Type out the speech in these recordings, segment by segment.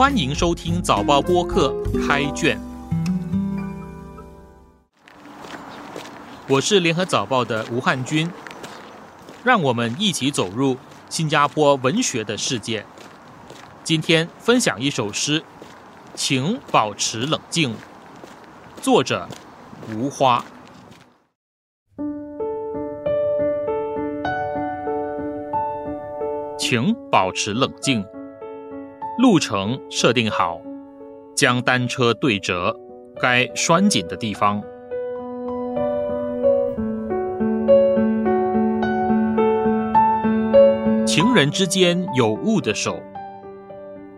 欢迎收听早报播客开卷，我是联合早报的吴汉军，让我们一起走入新加坡文学的世界。今天分享一首诗，请保持冷静。作者吴花，请保持冷静。路程设定好，将单车对折该拴紧的地方。情人之间有物的手，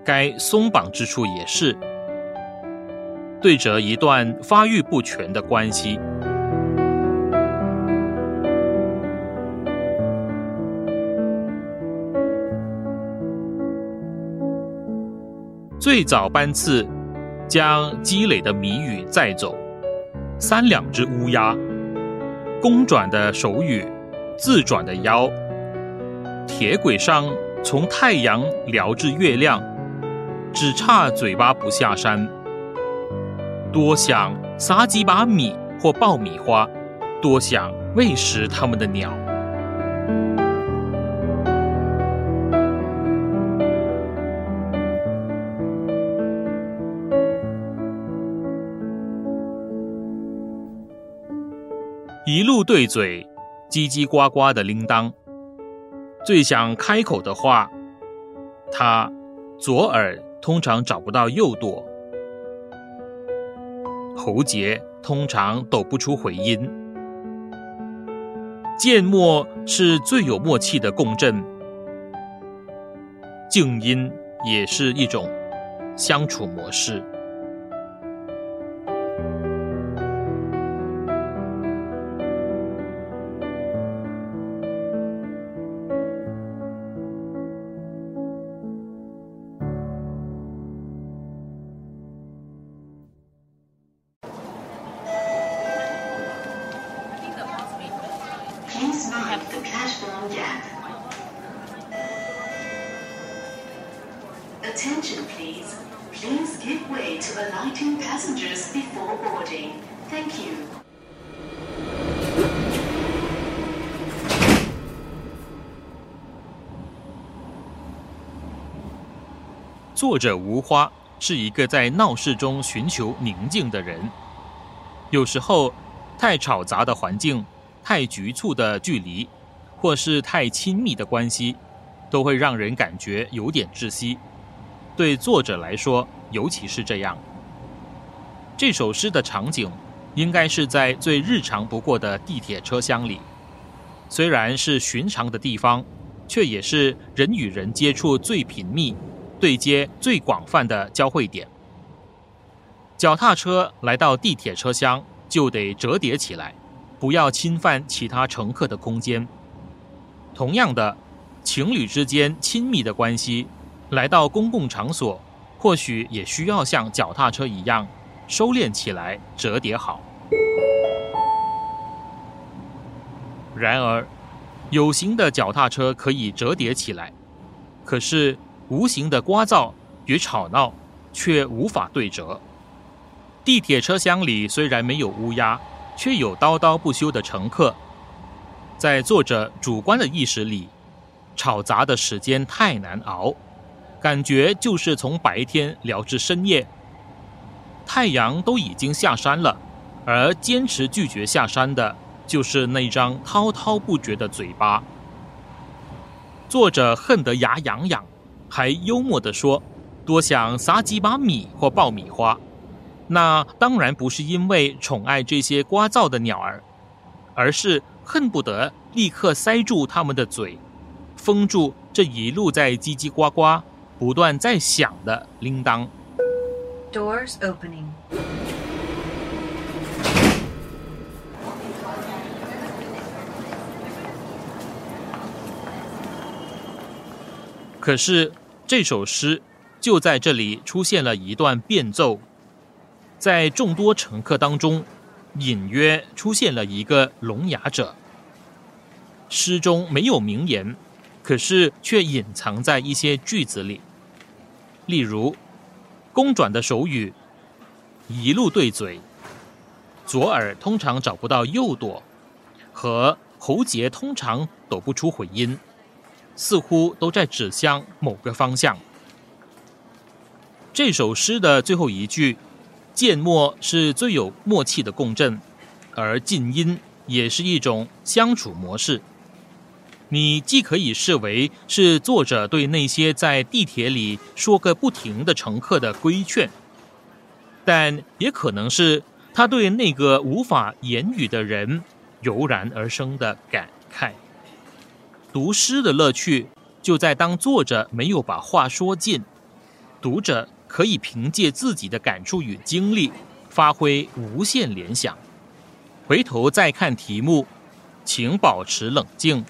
该松绑之处也是对折一段发育不全的关系。最早班次，将积累的谜语载走。三两只乌鸦，公转的手语，自转的腰。铁轨上从太阳聊至月亮，只差嘴巴不下山。多想撒几把米或爆米花，多想喂食它们的鸟。一路对嘴，叽叽呱呱的铃铛。最想开口的话，他左耳通常找不到右朵，喉结通常抖不出回音。缄默是最有默契的共振，静音也是一种相处模式。Attention, please. Please give way to alighting passengers before boarding. Thank you. 作者无花是一个在闹市中寻求宁静的人。有时候，太吵杂的环境、太局促的距离，或是太亲密的关系，都会让人感觉有点窒息。对作者来说，尤其是这样。这首诗的场景应该是在最日常不过的地铁车厢里，虽然是寻常的地方，却也是人与人接触最频密、对接最广泛的交汇点。脚踏车来到地铁车厢就得折叠起来，不要侵犯其他乘客的空间。同样的，情侣之间亲密的关系。来到公共场所，或许也需要像脚踏车一样收敛起来、折叠好。然而，有形的脚踏车可以折叠起来，可是无形的聒噪与吵闹却无法对折。地铁车厢里虽然没有乌鸦，却有叨叨不休的乘客。在作者主观的意识里，吵杂的时间太难熬。感觉就是从白天聊至深夜，太阳都已经下山了，而坚持拒绝下山的，就是那张滔滔不绝的嘴巴。作者恨得牙痒痒，还幽默地说：“多想撒几把米或爆米花。”那当然不是因为宠爱这些聒噪的鸟儿，而是恨不得立刻塞住它们的嘴，封住这一路在叽叽呱呱。不断在响的铃铛。Doors opening。可是这首诗就在这里出现了一段变奏，在众多乘客当中，隐约出现了一个聋哑者。诗中没有名言，可是却隐藏在一些句子里。例如，公转的手语，一路对嘴，左耳通常找不到右朵，和喉结通常抖不出回音，似乎都在指向某个方向。这首诗的最后一句，渐默是最有默契的共振，而静音也是一种相处模式。你既可以视为是作者对那些在地铁里说个不停的乘客的规劝，但也可能是他对那个无法言语的人油然而生的感慨。读诗的乐趣就在当作者没有把话说尽，读者可以凭借自己的感触与经历，发挥无限联想。回头再看题目，请保持冷静。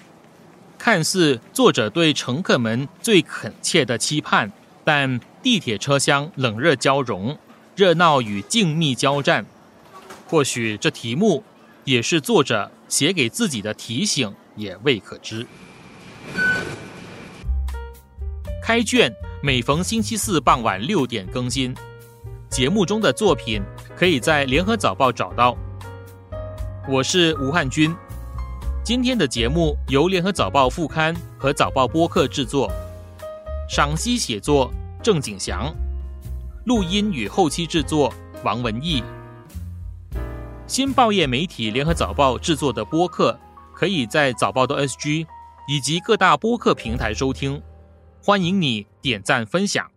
看似作者对乘客们最恳切的期盼，但地铁车厢冷热交融，热闹与静谧交战。或许这题目也是作者写给自己的提醒，也未可知。开卷每逢星期四傍晚六点更新，节目中的作品可以在联合早报找到。我是吴汉军。今天的节目由联合早报副刊和早报播客制作，赏析写作郑景祥，录音与后期制作王文义。新报业媒体联合早报制作的播客，可以在早报的 SG 以及各大播客平台收听，欢迎你点赞分享。